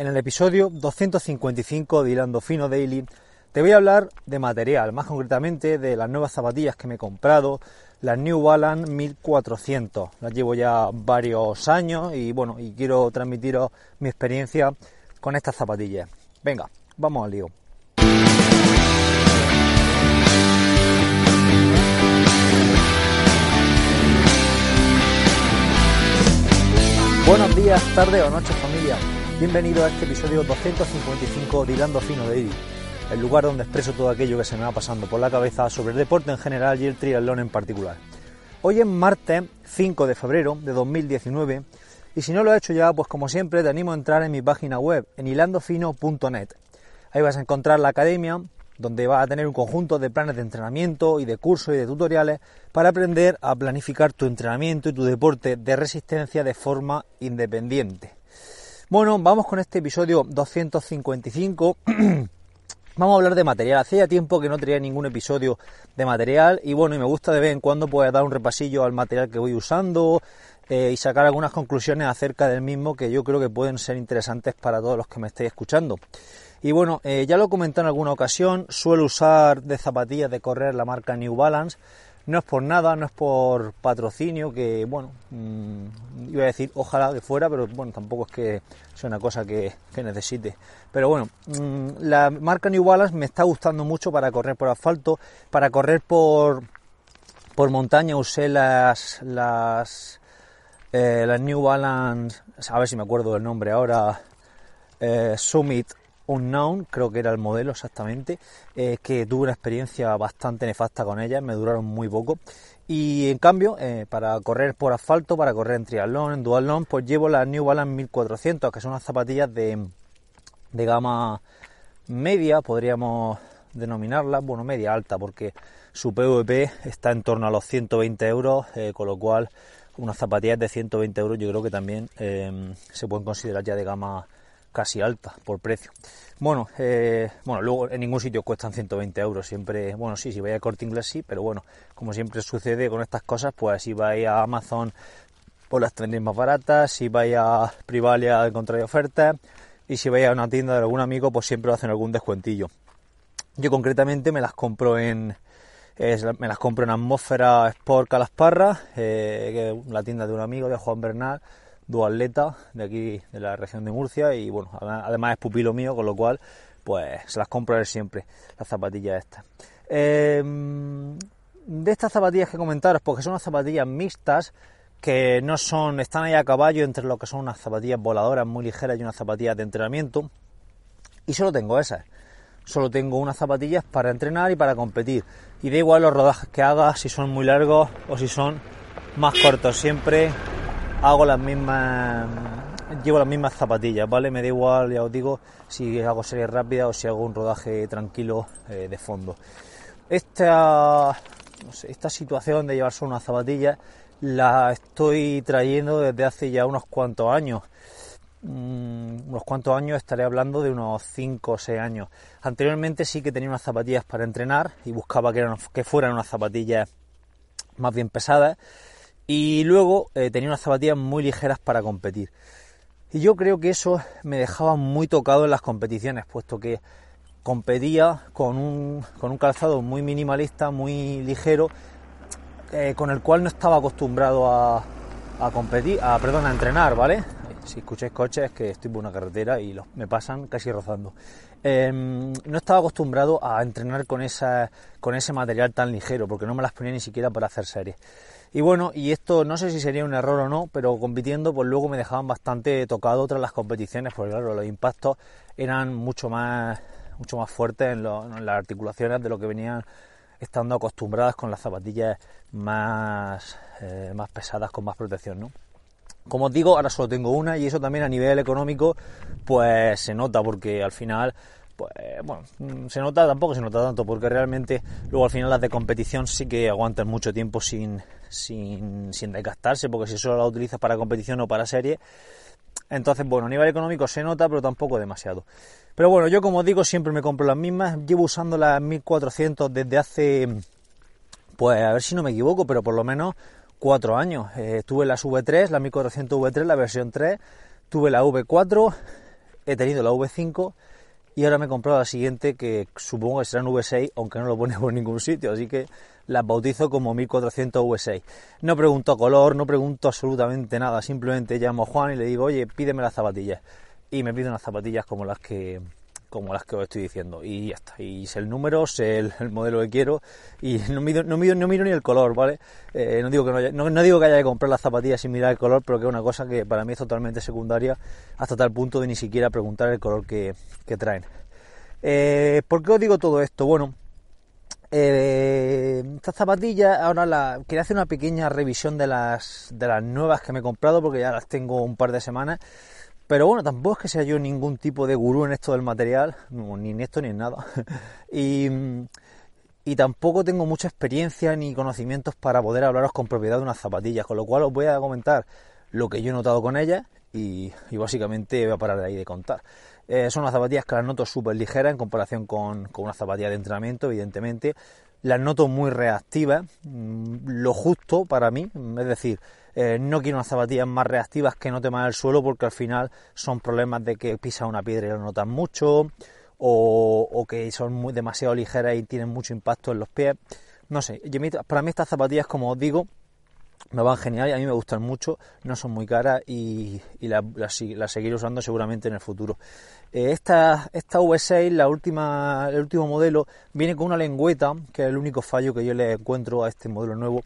En el episodio 255 de Hilando Fino Daily te voy a hablar de material, más concretamente de las nuevas zapatillas que me he comprado, las New Balance 1400. Las llevo ya varios años y bueno, y quiero transmitiros mi experiencia con estas zapatillas. Venga, vamos al lío. Buenos días, tardes o noches. Bienvenido a este episodio 255 de Hilando Fino de Iri, el lugar donde expreso todo aquello que se me va pasando por la cabeza sobre el deporte en general y el triatlón en particular. Hoy es martes 5 de febrero de 2019 y si no lo has hecho ya, pues como siempre te animo a entrar en mi página web en hilandofino.net. Ahí vas a encontrar la academia, donde vas a tener un conjunto de planes de entrenamiento y de cursos y de tutoriales para aprender a planificar tu entrenamiento y tu deporte de resistencia de forma independiente. Bueno, vamos con este episodio 255. vamos a hablar de material. Hacía tiempo que no traía ningún episodio de material y bueno, y me gusta de vez en cuando pues dar un repasillo al material que voy usando eh, y sacar algunas conclusiones acerca del mismo que yo creo que pueden ser interesantes para todos los que me estéis escuchando. Y bueno, eh, ya lo he comentado en alguna ocasión, suelo usar de zapatillas de correr la marca New Balance. No es por nada, no es por patrocinio, que bueno, mmm, iba a decir ojalá que fuera, pero bueno, tampoco es que sea una cosa que, necesite. Pero bueno, mmm, la marca New Balance me está gustando mucho para correr por asfalto, para correr por, por montaña usé las, las, eh, las New Balance, a ver si me acuerdo del nombre ahora, eh, Summit Unknown, creo que era el modelo exactamente, eh, que tuve una experiencia bastante nefasta con ellas, me duraron muy poco. Y en cambio, eh, para correr por asfalto, para correr en triatlón, en duatlón, pues llevo las New Balance 1400, que son unas zapatillas de, de gama media, podríamos denominarlas, bueno, media alta, porque su PVP está en torno a los 120 euros, eh, con lo cual unas zapatillas de 120 euros yo creo que también eh, se pueden considerar ya de gama casi alta por precio. Bueno, eh, bueno, luego en ningún sitio cuestan 120 euros, siempre, bueno, sí, si vais a corte inglés sí, pero bueno, como siempre sucede con estas cosas, pues si vais a Amazon, pues las tendréis más baratas, si vais a Privalia encontráis ofertas, y si vais a una tienda de algún amigo, pues siempre hacen algún descuentillo. Yo concretamente me las compro en, me las compro en Atmósfera Sport Calasparra, eh, la tienda de un amigo de Juan Bernal, duatleta de aquí de la región de Murcia y bueno, además es pupilo mío, con lo cual pues se las compro él siempre, las zapatillas estas. Eh, de estas zapatillas que comentaros, porque son unas zapatillas mixtas que no son, están ahí a caballo entre lo que son unas zapatillas voladoras muy ligeras y unas zapatillas de entrenamiento. Y solo tengo esas. Solo tengo unas zapatillas para entrenar y para competir. Y da igual los rodajes que haga, si son muy largos o si son más cortos. Siempre hago las mismas llevo las mismas zapatillas, ¿vale? Me da igual, ya os digo, si hago serie rápida o si hago un rodaje tranquilo eh, de fondo. Esta, esta situación de llevar solo unas zapatillas la estoy trayendo desde hace ya unos cuantos años. Mm, unos cuantos años estaré hablando de unos 5 o 6 años. Anteriormente sí que tenía unas zapatillas para entrenar y buscaba que, eran, que fueran unas zapatillas más bien pesadas y luego eh, tenía unas zapatillas muy ligeras para competir. Y yo creo que eso me dejaba muy tocado en las competiciones, puesto que competía con un, con un calzado muy minimalista, muy ligero, eh, con el cual no estaba acostumbrado a, a, competir, a, perdón, a entrenar, ¿vale? Si escucháis coches es que estoy por una carretera y me pasan casi rozando. Eh, no estaba acostumbrado a entrenar con, esa, con ese material tan ligero, porque no me las ponía ni siquiera para hacer series. Y bueno, y esto no sé si sería un error o no, pero compitiendo, pues luego me dejaban bastante tocado tras las competiciones, porque claro, los impactos eran mucho más, mucho más fuertes en, lo, las articulaciones de lo que venían estando acostumbradas con las zapatillas más, eh, más pesadas, con más protección, ¿no? Como os digo, ahora solo tengo una y eso también a nivel económico, pues se nota, porque al final pues bueno, se nota, tampoco se nota tanto, porque realmente luego al final las de competición sí que aguantan mucho tiempo sin, sin, sin desgastarse, porque si solo la utilizas para competición o para serie, entonces bueno, a nivel económico se nota, pero tampoco demasiado. Pero bueno, yo como digo, siempre me compro las mismas, llevo usando las 1400 desde hace, pues a ver si no me equivoco, pero por lo menos cuatro años. Eh, tuve las V3, la 1400 V3, la versión 3, tuve la V4, he tenido la V5 y ahora me he comprado la siguiente que supongo que será un V6, aunque no lo pone por ningún sitio, así que las bautizo como 1400 V6. No pregunto color, no pregunto absolutamente nada, simplemente llamo a Juan y le digo, oye, pídeme las zapatillas. Y me pide unas zapatillas como las que como las que os estoy diciendo. Y ya está. Y sé el número sé el, modelo que quiero. Y no miro, no miro, no miro ni el color vale eh, no digo que no, no, digo que haya que comprar las zapatillas sin mirar el color pero que es una cosa que para mí es totalmente secundaria hasta tal punto de ni siquiera preguntar el color que, traen. Eh, ¿por qué os digo todo esto? bueno eh, estas zapatillas ahora la, quería hacer una pequeña revisión de las de las nuevas que me he comprado porque ya las tengo un par de semanas pero bueno, tampoco es que sea yo ningún tipo de gurú en esto del material, ni en esto ni en nada. y, tampoco tengo mucha experiencia ni conocimientos para poder hablaros con propiedad de unas zapatillas, con lo cual os voy a comentar lo que yo he notado con ellas y, básicamente voy a parar de ahí de contar. Eh, son unas zapatillas que las noto súper ligeras en comparación con, con una zapatilla de entrenamiento, evidentemente. Las noto muy reactivas, mm, lo justo para mí, es decir, eh, no quiero unas zapatillas más reactivas que no teman el suelo porque al final son problemas de que pisa una piedra y lo notan mucho o, que son muy, demasiado ligeras y tienen mucho impacto en los pies. No sé, para mí estas zapatillas, como os digo, me van genial y a mí me gustan mucho, no son muy caras y, las seguiré usando seguramente en el futuro. Eh, esta, esta V6, la última, el último modelo, viene con una lengüeta, que es el único fallo que yo le encuentro a este modelo nuevo,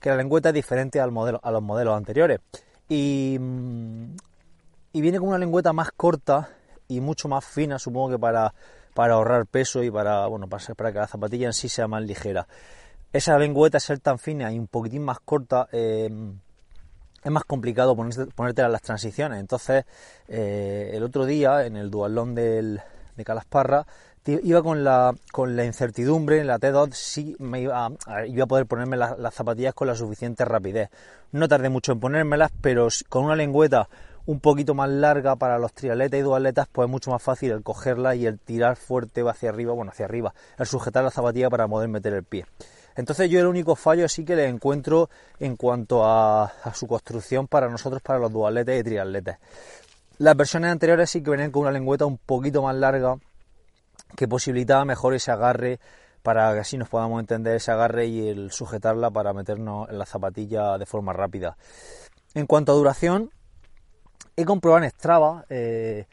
que la lengüeta es diferente al modelo, a los modelos anteriores. Y, y viene con una lengüeta más corta y mucho más fina, supongo que para, para ahorrar peso y para, bueno, para, para que la zapatilla en sí sea más ligera. Esa lengüeta, ser tan fina y un poquitín más corta, eh, es más complicado ponerte, las transiciones. Entonces, eh, el otro día, en el dualón del, de Calasparra, iba con la, con la incertidumbre en la T2 si me iba a, iba a poder ponerme las zapatillas con la suficiente rapidez. No tardé mucho en ponérmelas, pero con una lengüeta un poquito más larga para los triatletas y dualetas, pues es mucho más fácil el cogerla y el tirar fuerte hacia arriba, bueno, hacia arriba, el sujetar la zapatilla para poder meter el pie. Entonces yo el único fallo sí que le encuentro en cuanto a, su construcción para nosotros, para los dualetes y triatletas. Las versiones anteriores sí que venían con una lengüeta un poquito más larga que posibilitaba mejor ese agarre para que así nos podamos entender ese agarre y el sujetarla para meternos en la zapatilla de forma rápida. En cuanto a duración, he comprobado en Strava eh,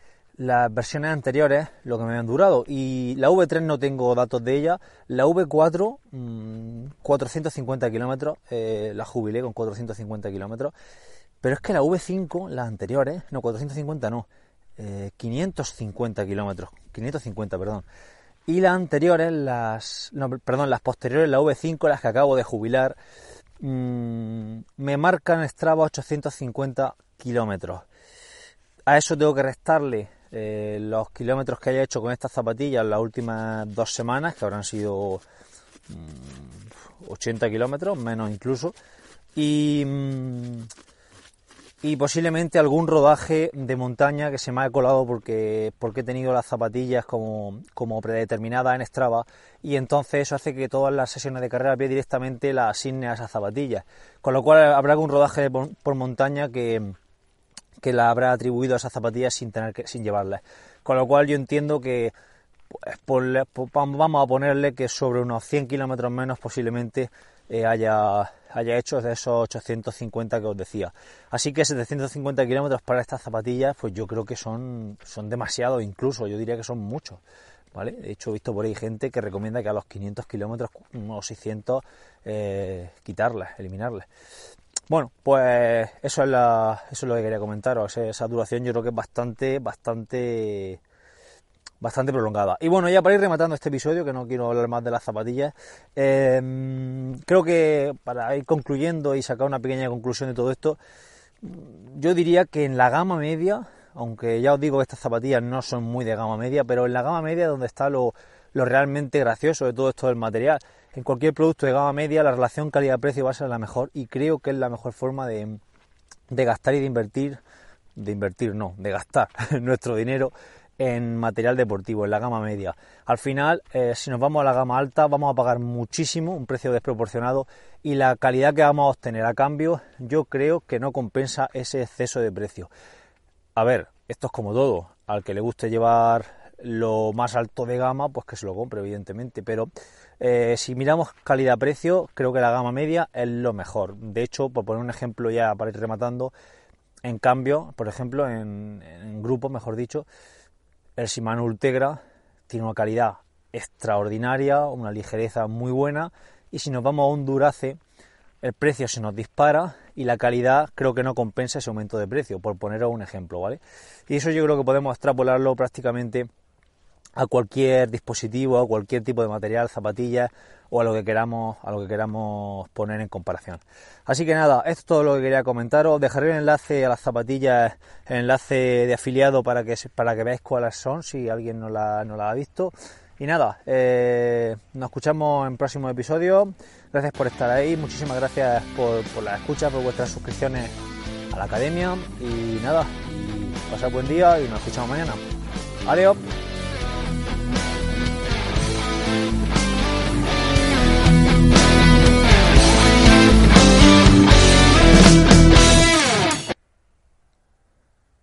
las versiones anteriores, lo que me han durado, y la V3 no tengo datos de ella, la V4, 450 mm, kilómetros, eh, la jubilé con 450 kilómetros, pero es que la V5, las anteriores, no, 450 no, 550 eh, kilómetros, 550, perdón. Y las anteriores, las, perdón, las posteriores, la V5, las que acabo de jubilar, mm, me marcan Strava 850 kilómetros. A eso tengo que restarle eh, los kilómetros que haya hecho con estas zapatillas las últimas dos semanas, que habrán sido 80 mm, kilómetros, menos incluso. Y, mm, y posiblemente algún rodaje de montaña que se me ha colado porque, porque he tenido las zapatillas como, como predeterminadas en Strava y entonces eso hace que todas las sesiones de carrera a directamente las asigne a esas zapatillas. Con lo cual habrá algún rodaje por, montaña que, que la habrá atribuido a esas zapatillas sin tener que, sin llevarlas. Con lo cual yo entiendo que pues, vamos a ponerle que sobre unos 100 kilómetros menos posiblemente eh, haya, haya hecho de esos 850 que os decía. Así que 750 kilómetros para estas zapatillas, pues yo creo que son, son demasiado, incluso yo diría que son muchos. ¿Vale? De hecho, he visto por ahí gente que recomienda que a los 500 kilómetros o 600 eh, quitarlas, eliminarlas. Bueno, pues eso es, la, eso es lo que quería comentaros. Esa duración yo creo que es bastante, bastante bastante prolongada. Y bueno, ya para ir rematando este episodio, que no quiero hablar más de las zapatillas, em, creo que para ir concluyendo y sacar una pequeña conclusión de todo esto, yo diría que en la gama media, aunque ya os digo que estas zapatillas no son muy de gama media, pero en la gama media donde está lo, realmente gracioso de todo esto del material. En cualquier producto de gama media la relación calidad-precio va a ser la mejor y creo que es la mejor forma de, gastar y de invertir, de invertir no, de gastar nuestro dinero en material deportivo, en la gama media. Al final, eh, si nos vamos a la gama alta, vamos a pagar muchísimo, un precio desproporcionado, y la calidad que vamos a obtener a cambio, yo creo que no compensa ese exceso de precio. A ver, Esto es como todo, al que le guste llevar lo más alto de gama, pues que se lo compre, evidentemente. Pero eh, si miramos calidad-precio, creo que la gama media es lo mejor. De hecho, por poner un ejemplo ya para ir rematando, en cambio, por ejemplo, en, en grupo, mejor dicho, el Shimano Ultegra tiene una calidad extraordinaria, una ligereza muy buena y si nos vamos a un Durace el precio se nos dispara y la calidad creo que no compensa ese aumento de precio, por poneros un ejemplo, ¿vale? Y eso yo creo que podemos extrapolarlo prácticamente a cualquier dispositivo, a cualquier tipo de material, zapatillas o a lo que queramos, a lo que queramos poner en comparación. Así que nada, esto es todo lo que quería comentaros. Dejaré el enlace a las zapatillas, el enlace de afiliado para que para que veáis cuáles son, si alguien no la, no la ha visto. Y nada, eh, nos escuchamos en próximos episodios. Gracias por estar ahí, muchísimas gracias por, por la escucha, por vuestras suscripciones a la academia. Y nada, pasad buen día y nos escuchamos mañana. Adiós.